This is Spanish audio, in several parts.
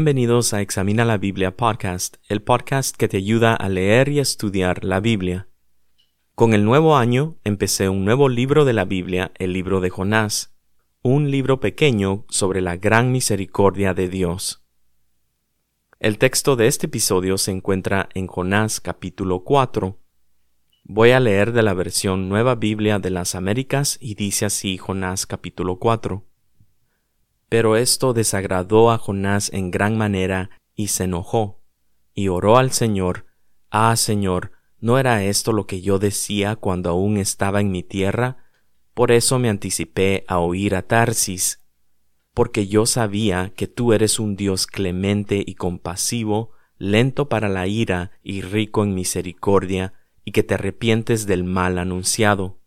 Bienvenidos a Examina la Biblia Podcast, el podcast que te ayuda a leer y estudiar la Biblia. Con el nuevo año empecé un nuevo libro de la Biblia, el libro de Jonás, un libro pequeño sobre la gran misericordia de Dios. El texto de este episodio se encuentra en Jonás capítulo 4. Voy a leer de la versión Nueva Biblia de las Américas y dice así Jonás capítulo 4. Pero esto desagradó a Jonás en gran manera y se enojó, y oró al Señor, Ah Señor, ¿no era esto lo que yo decía cuando aún estaba en mi tierra? Por eso me anticipé a oír a Tarsis, porque yo sabía que tú eres un Dios clemente y compasivo, lento para la ira y rico en misericordia, y que te arrepientes del mal anunciado.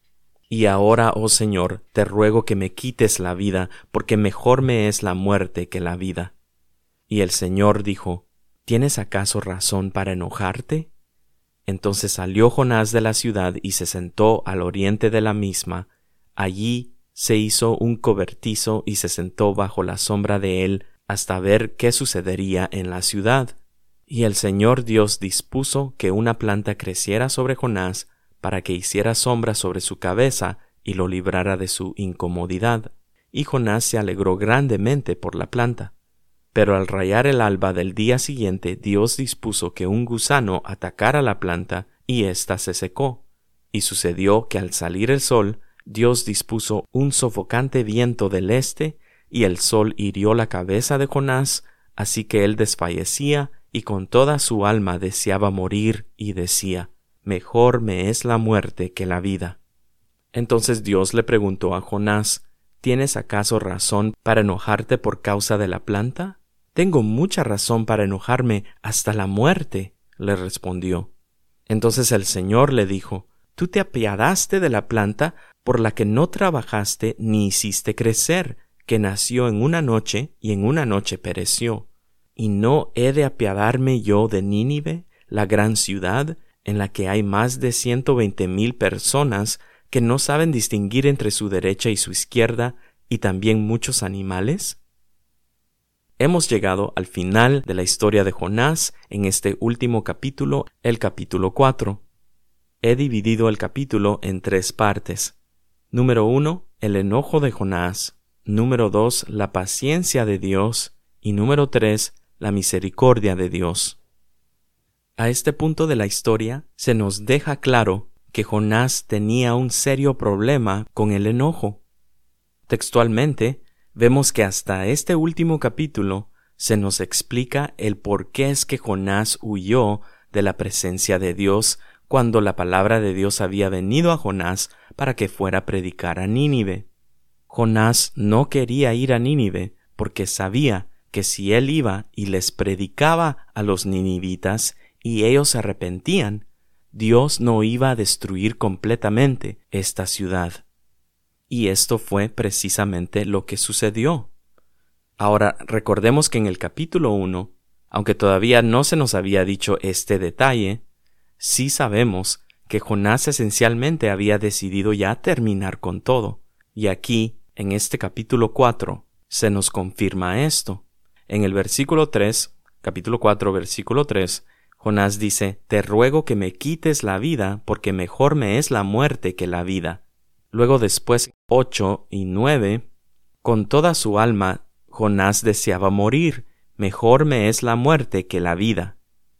Y ahora, oh Señor, te ruego que me quites la vida, porque mejor me es la muerte que la vida. Y el Señor dijo, ¿Tienes acaso razón para enojarte? Entonces salió Jonás de la ciudad y se sentó al oriente de la misma. Allí se hizo un cobertizo y se sentó bajo la sombra de él hasta ver qué sucedería en la ciudad. Y el Señor Dios dispuso que una planta creciera sobre Jonás para que hiciera sombra sobre su cabeza y lo librara de su incomodidad. Y Jonás se alegró grandemente por la planta. Pero al rayar el alba del día siguiente Dios dispuso que un gusano atacara la planta y ésta se secó. Y sucedió que al salir el sol, Dios dispuso un sofocante viento del este, y el sol hirió la cabeza de Jonás, así que él desfallecía y con toda su alma deseaba morir y decía mejor me es la muerte que la vida. Entonces Dios le preguntó a Jonás, ¿Tienes acaso razón para enojarte por causa de la planta? Tengo mucha razón para enojarme hasta la muerte, le respondió. Entonces el Señor le dijo, Tú te apiadaste de la planta por la que no trabajaste ni hiciste crecer, que nació en una noche y en una noche pereció. ¿Y no he de apiadarme yo de Nínive, la gran ciudad, en la que hay más de ciento veinte mil personas que no saben distinguir entre su derecha y su izquierda y también muchos animales? Hemos llegado al final de la historia de Jonás en este último capítulo, el capítulo 4. He dividido el capítulo en tres partes. Número uno, el enojo de Jonás. Número dos, la paciencia de Dios. Y número tres, la misericordia de Dios. A este punto de la historia se nos deja claro que Jonás tenía un serio problema con el enojo. Textualmente, vemos que hasta este último capítulo se nos explica el por qué es que Jonás huyó de la presencia de Dios cuando la palabra de Dios había venido a Jonás para que fuera a predicar a Nínive. Jonás no quería ir a Nínive porque sabía que si él iba y les predicaba a los ninivitas, y ellos se arrepentían, Dios no iba a destruir completamente esta ciudad. Y esto fue precisamente lo que sucedió. Ahora, recordemos que en el capítulo 1, aunque todavía no se nos había dicho este detalle, sí sabemos que Jonás esencialmente había decidido ya terminar con todo. Y aquí, en este capítulo 4, se nos confirma esto. En el versículo 3, capítulo 4, versículo 3, Jonás dice, Te ruego que me quites la vida, porque mejor me es la muerte que la vida. Luego después ocho y nueve, con toda su alma, Jonás deseaba morir, mejor me es la muerte que la vida.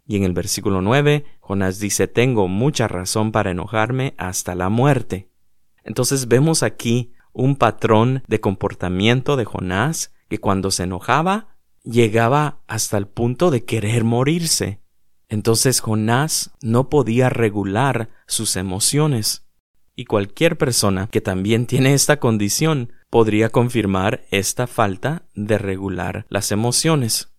Y en el versículo nueve, Jonás dice, Tengo mucha razón para enojarme hasta la muerte. Entonces vemos aquí un patrón de comportamiento de Jonás que cuando se enojaba llegaba hasta el punto de querer morirse. Entonces Jonás no podía regular sus emociones. Y cualquier persona que también tiene esta condición podría confirmar esta falta de regular las emociones.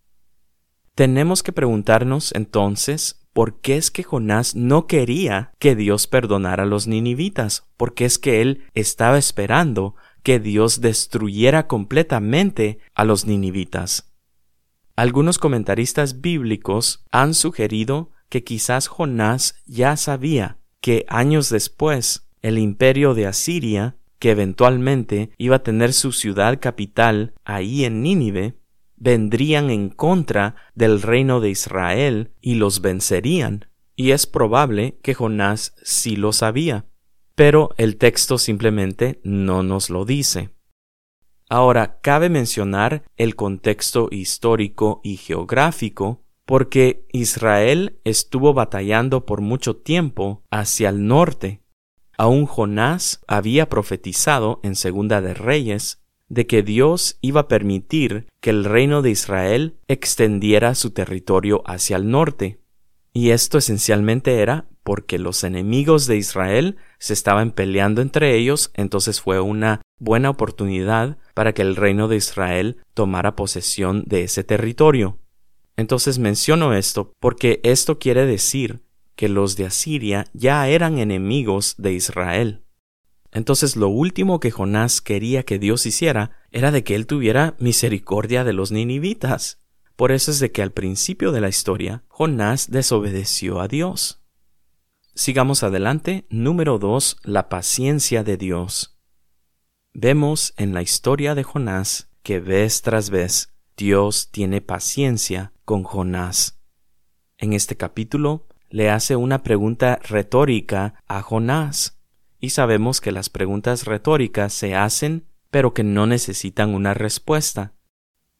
Tenemos que preguntarnos entonces por qué es que Jonás no quería que Dios perdonara a los ninivitas, porque es que él estaba esperando que Dios destruyera completamente a los ninivitas. Algunos comentaristas bíblicos han sugerido que quizás Jonás ya sabía que años después el imperio de Asiria, que eventualmente iba a tener su ciudad capital ahí en Nínive, vendrían en contra del reino de Israel y los vencerían. Y es probable que Jonás sí lo sabía, pero el texto simplemente no nos lo dice. Ahora, cabe mencionar el contexto histórico y geográfico, porque Israel estuvo batallando por mucho tiempo hacia el norte. Aún Jonás había profetizado en Segunda de Reyes de que Dios iba a permitir que el reino de Israel extendiera su territorio hacia el norte. Y esto esencialmente era porque los enemigos de Israel se estaban peleando entre ellos, entonces fue una buena oportunidad para que el reino de Israel tomara posesión de ese territorio. Entonces menciono esto porque esto quiere decir que los de Asiria ya eran enemigos de Israel. Entonces lo último que Jonás quería que Dios hiciera era de que él tuviera misericordia de los ninivitas. Por eso es de que al principio de la historia Jonás desobedeció a Dios. Sigamos adelante. Número 2. La paciencia de Dios. Vemos en la historia de Jonás que vez tras vez Dios tiene paciencia con Jonás. En este capítulo le hace una pregunta retórica a Jonás, y sabemos que las preguntas retóricas se hacen pero que no necesitan una respuesta.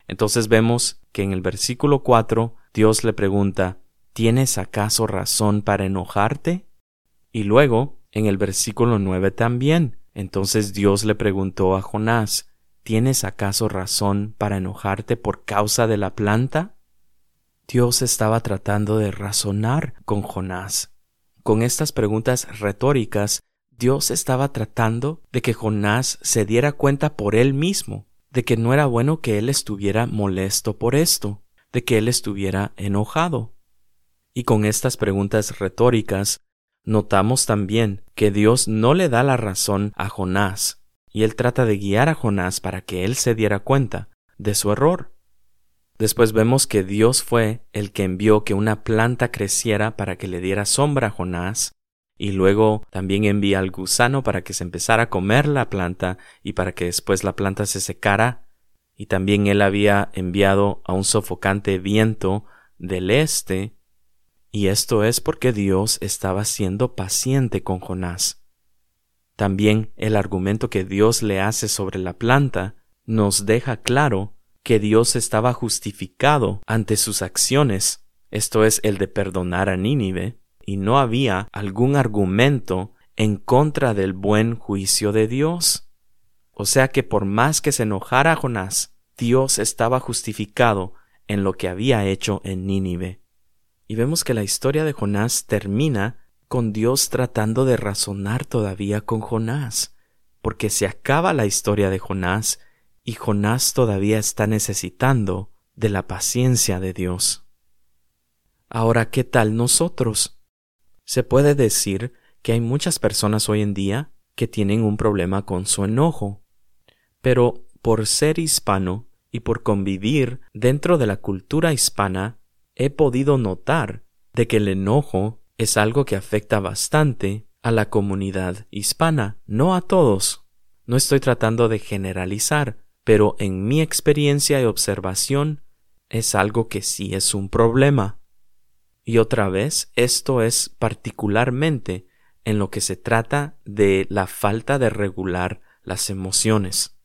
Entonces vemos que en el versículo 4 Dios le pregunta ¿Tienes acaso razón para enojarte? Y luego, en el versículo 9 también, entonces Dios le preguntó a Jonás ¿Tienes acaso razón para enojarte por causa de la planta? Dios estaba tratando de razonar con Jonás. Con estas preguntas retóricas, Dios estaba tratando de que Jonás se diera cuenta por él mismo de que no era bueno que él estuviera molesto por esto, de que él estuviera enojado. Y con estas preguntas retóricas, notamos también que Dios no le da la razón a Jonás, y él trata de guiar a Jonás para que él se diera cuenta de su error. Después vemos que Dios fue el que envió que una planta creciera para que le diera sombra a Jonás, y luego también envía al gusano para que se empezara a comer la planta y para que después la planta se secara, y también él había enviado a un sofocante viento del este, y esto es porque Dios estaba siendo paciente con Jonás. También el argumento que Dios le hace sobre la planta nos deja claro que Dios estaba justificado ante sus acciones, esto es el de perdonar a Nínive, y no había algún argumento en contra del buen juicio de Dios. O sea que por más que se enojara Jonás, Dios estaba justificado en lo que había hecho en Nínive. Y vemos que la historia de Jonás termina con Dios tratando de razonar todavía con Jonás, porque se acaba la historia de Jonás y Jonás todavía está necesitando de la paciencia de Dios. Ahora, ¿qué tal nosotros? Se puede decir que hay muchas personas hoy en día que tienen un problema con su enojo, pero por ser hispano y por convivir dentro de la cultura hispana, he podido notar de que el enojo es algo que afecta bastante a la comunidad hispana, no a todos. No estoy tratando de generalizar, pero en mi experiencia y observación es algo que sí es un problema. Y otra vez, esto es particularmente en lo que se trata de la falta de regular las emociones.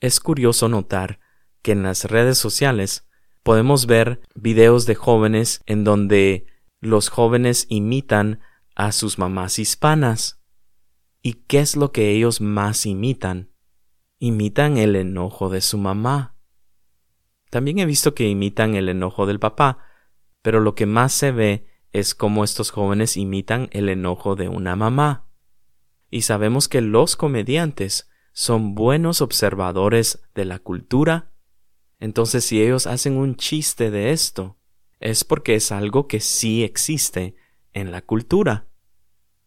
Es curioso notar que en las redes sociales podemos ver videos de jóvenes en donde los jóvenes imitan a sus mamás hispanas. ¿Y qué es lo que ellos más imitan? Imitan el enojo de su mamá. También he visto que imitan el enojo del papá, pero lo que más se ve es cómo estos jóvenes imitan el enojo de una mamá. Y sabemos que los comediantes son buenos observadores de la cultura. Entonces si ellos hacen un chiste de esto, es porque es algo que sí existe en la cultura.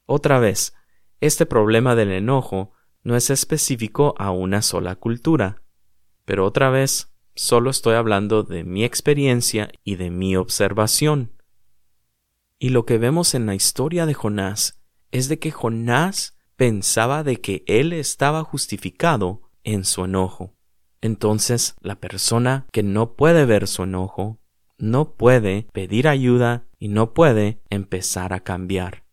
Otra vez, este problema del enojo no es específico a una sola cultura, pero otra vez, solo estoy hablando de mi experiencia y de mi observación. Y lo que vemos en la historia de Jonás es de que Jonás pensaba de que él estaba justificado en su enojo. Entonces la persona que no puede ver su enojo, no puede pedir ayuda y no puede empezar a cambiar.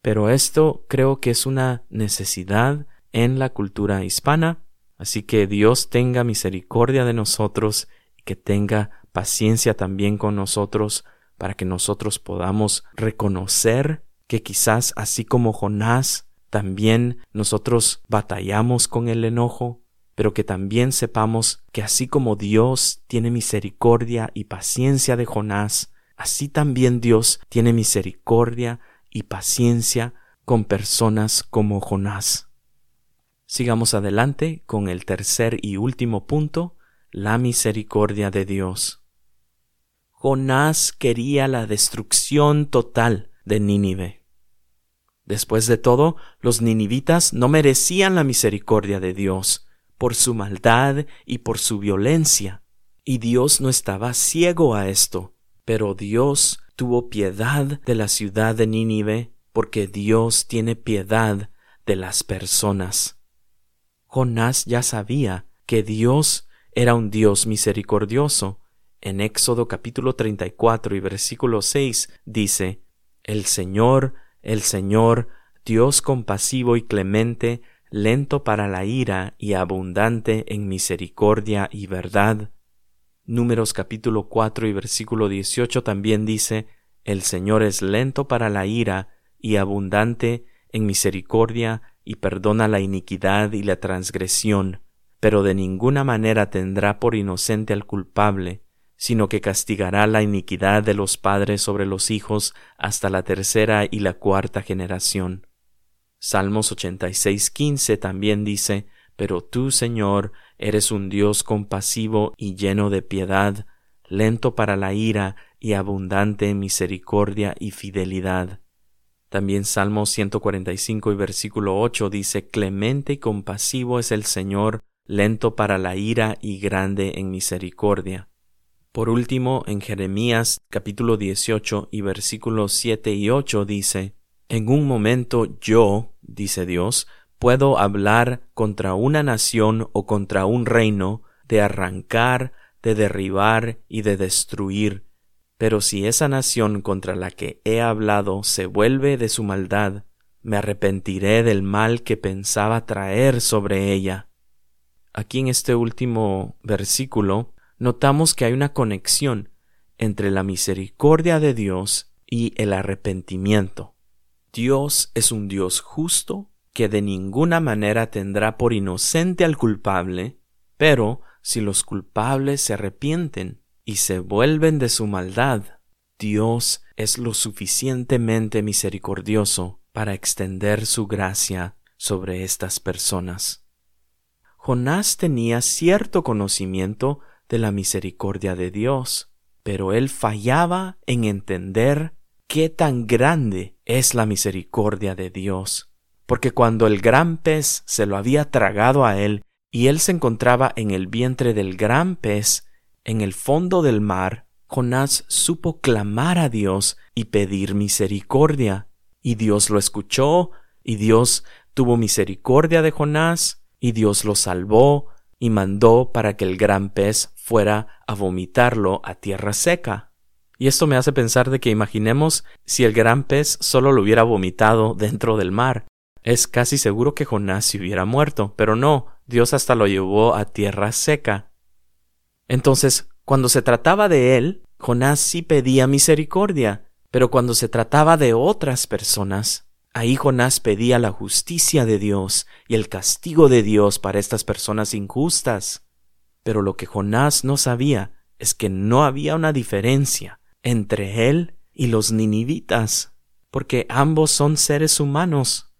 Pero esto creo que es una necesidad en la cultura hispana, así que Dios tenga misericordia de nosotros y que tenga paciencia también con nosotros para que nosotros podamos reconocer que quizás así como Jonás, también nosotros batallamos con el enojo, pero que también sepamos que así como Dios tiene misericordia y paciencia de Jonás, así también Dios tiene misericordia y paciencia con personas como Jonás. Sigamos adelante con el tercer y último punto, la misericordia de Dios. Jonás quería la destrucción total de Nínive. Después de todo, los ninivitas no merecían la misericordia de Dios por su maldad y por su violencia, y Dios no estaba ciego a esto, pero Dios tuvo piedad de la ciudad de Nínive porque Dios tiene piedad de las personas. Jonás ya sabía que Dios era un Dios misericordioso. En Éxodo capítulo 34 y versículo 6 dice, El Señor, el Señor, Dios compasivo y clemente, lento para la ira y abundante en misericordia y verdad. Números capítulo 4 y versículo 18 también dice, El Señor es lento para la ira y abundante en misericordia y perdona la iniquidad y la transgresión, pero de ninguna manera tendrá por inocente al culpable, sino que castigará la iniquidad de los padres sobre los hijos hasta la tercera y la cuarta generación. Salmos 86.15 también dice, Pero tú, Señor, eres un Dios compasivo y lleno de piedad, lento para la ira y abundante en misericordia y fidelidad. También Salmo 145 y versículo 8 dice, Clemente y compasivo es el Señor, lento para la ira y grande en misericordia. Por último, en Jeremías capítulo 18 y versículos 7 y 8 dice, En un momento yo, dice Dios, puedo hablar contra una nación o contra un reino, de arrancar, de derribar y de destruir, pero si esa nación contra la que he hablado se vuelve de su maldad, me arrepentiré del mal que pensaba traer sobre ella. Aquí en este último versículo notamos que hay una conexión entre la misericordia de Dios y el arrepentimiento. Dios es un Dios justo que de ninguna manera tendrá por inocente al culpable, pero si los culpables se arrepienten y se vuelven de su maldad, Dios es lo suficientemente misericordioso para extender su gracia sobre estas personas. Jonás tenía cierto conocimiento de la misericordia de Dios, pero él fallaba en entender qué tan grande es la misericordia de Dios, porque cuando el gran pez se lo había tragado a él y él se encontraba en el vientre del gran pez, en el fondo del mar, Jonás supo clamar a Dios y pedir misericordia, y Dios lo escuchó, y Dios tuvo misericordia de Jonás, y Dios lo salvó, y mandó para que el gran pez fuera a vomitarlo a tierra seca. Y esto me hace pensar de que imaginemos si el gran pez solo lo hubiera vomitado dentro del mar. Es casi seguro que Jonás se hubiera muerto, pero no, Dios hasta lo llevó a tierra seca. Entonces, cuando se trataba de él, Jonás sí pedía misericordia, pero cuando se trataba de otras personas, ahí Jonás pedía la justicia de Dios y el castigo de Dios para estas personas injustas. Pero lo que Jonás no sabía es que no había una diferencia entre él y los ninivitas, porque ambos son seres humanos,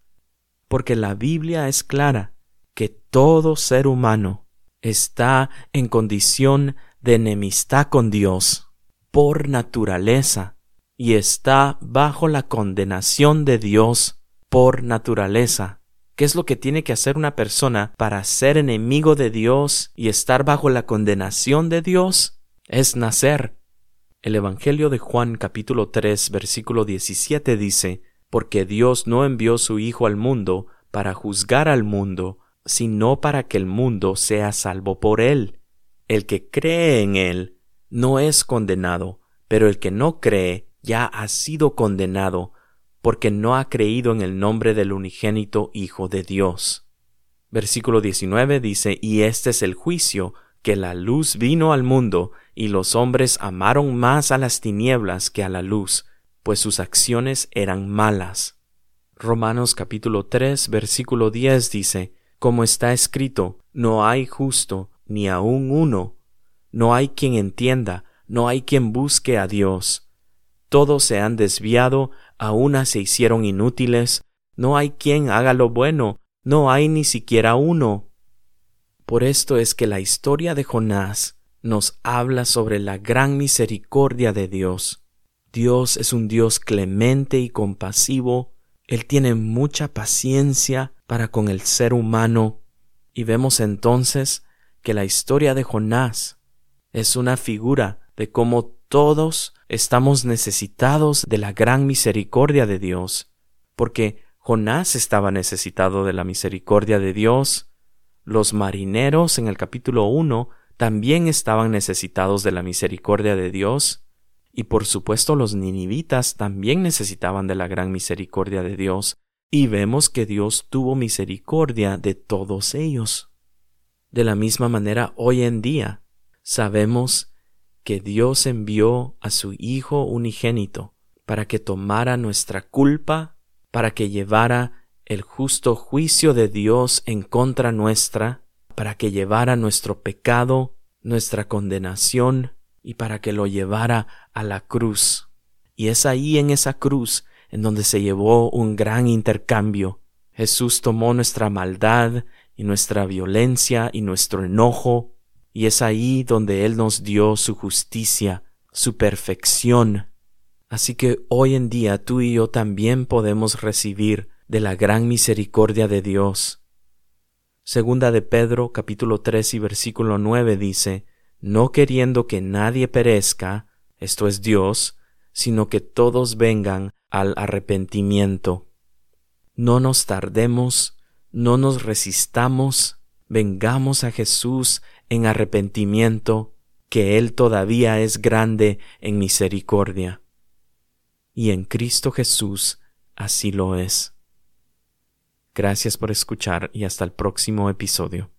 porque la Biblia es clara que todo ser humano está en condición de enemistad con Dios por naturaleza y está bajo la condenación de Dios por naturaleza. ¿Qué es lo que tiene que hacer una persona para ser enemigo de Dios y estar bajo la condenación de Dios? Es nacer. El Evangelio de Juan capítulo 3 versículo 17 dice, Porque Dios no envió su Hijo al mundo para juzgar al mundo, sino para que el mundo sea salvo por él. El que cree en él no es condenado, pero el que no cree ya ha sido condenado, porque no ha creído en el nombre del unigénito Hijo de Dios. Versículo 19 dice, Y este es el juicio, que la luz vino al mundo, y los hombres amaron más a las tinieblas que a la luz, pues sus acciones eran malas. Romanos capítulo 3 versículo 10 dice, Como está escrito, no hay justo, ni aun uno, no hay quien entienda, no hay quien busque a Dios. Todos se han desviado, a una se hicieron inútiles, no hay quien haga lo bueno, no hay ni siquiera uno. Por esto es que la historia de Jonás nos habla sobre la gran misericordia de Dios. Dios es un Dios clemente y compasivo, Él tiene mucha paciencia para con el ser humano, y vemos entonces que la historia de Jonás es una figura de cómo todos estamos necesitados de la gran misericordia de Dios, porque Jonás estaba necesitado de la misericordia de Dios, los marineros en el capítulo 1 también estaban necesitados de la misericordia de Dios, y por supuesto los ninivitas también necesitaban de la gran misericordia de Dios, y vemos que Dios tuvo misericordia de todos ellos. De la misma manera, hoy en día, sabemos que Dios envió a su Hijo unigénito para que tomara nuestra culpa, para que llevara el justo juicio de Dios en contra nuestra, para que llevara nuestro pecado, nuestra condenación, y para que lo llevara a la cruz. Y es ahí en esa cruz en donde se llevó un gran intercambio. Jesús tomó nuestra maldad y nuestra violencia y nuestro enojo, y es ahí donde Él nos dio su justicia, su perfección. Así que hoy en día tú y yo también podemos recibir de la gran misericordia de Dios. Segunda de Pedro capítulo 3 y versículo 9 dice, no queriendo que nadie perezca, esto es Dios, sino que todos vengan al arrepentimiento. No nos tardemos, no nos resistamos, vengamos a Jesús en arrepentimiento, que Él todavía es grande en misericordia. Y en Cristo Jesús así lo es. Gracias por escuchar y hasta el próximo episodio.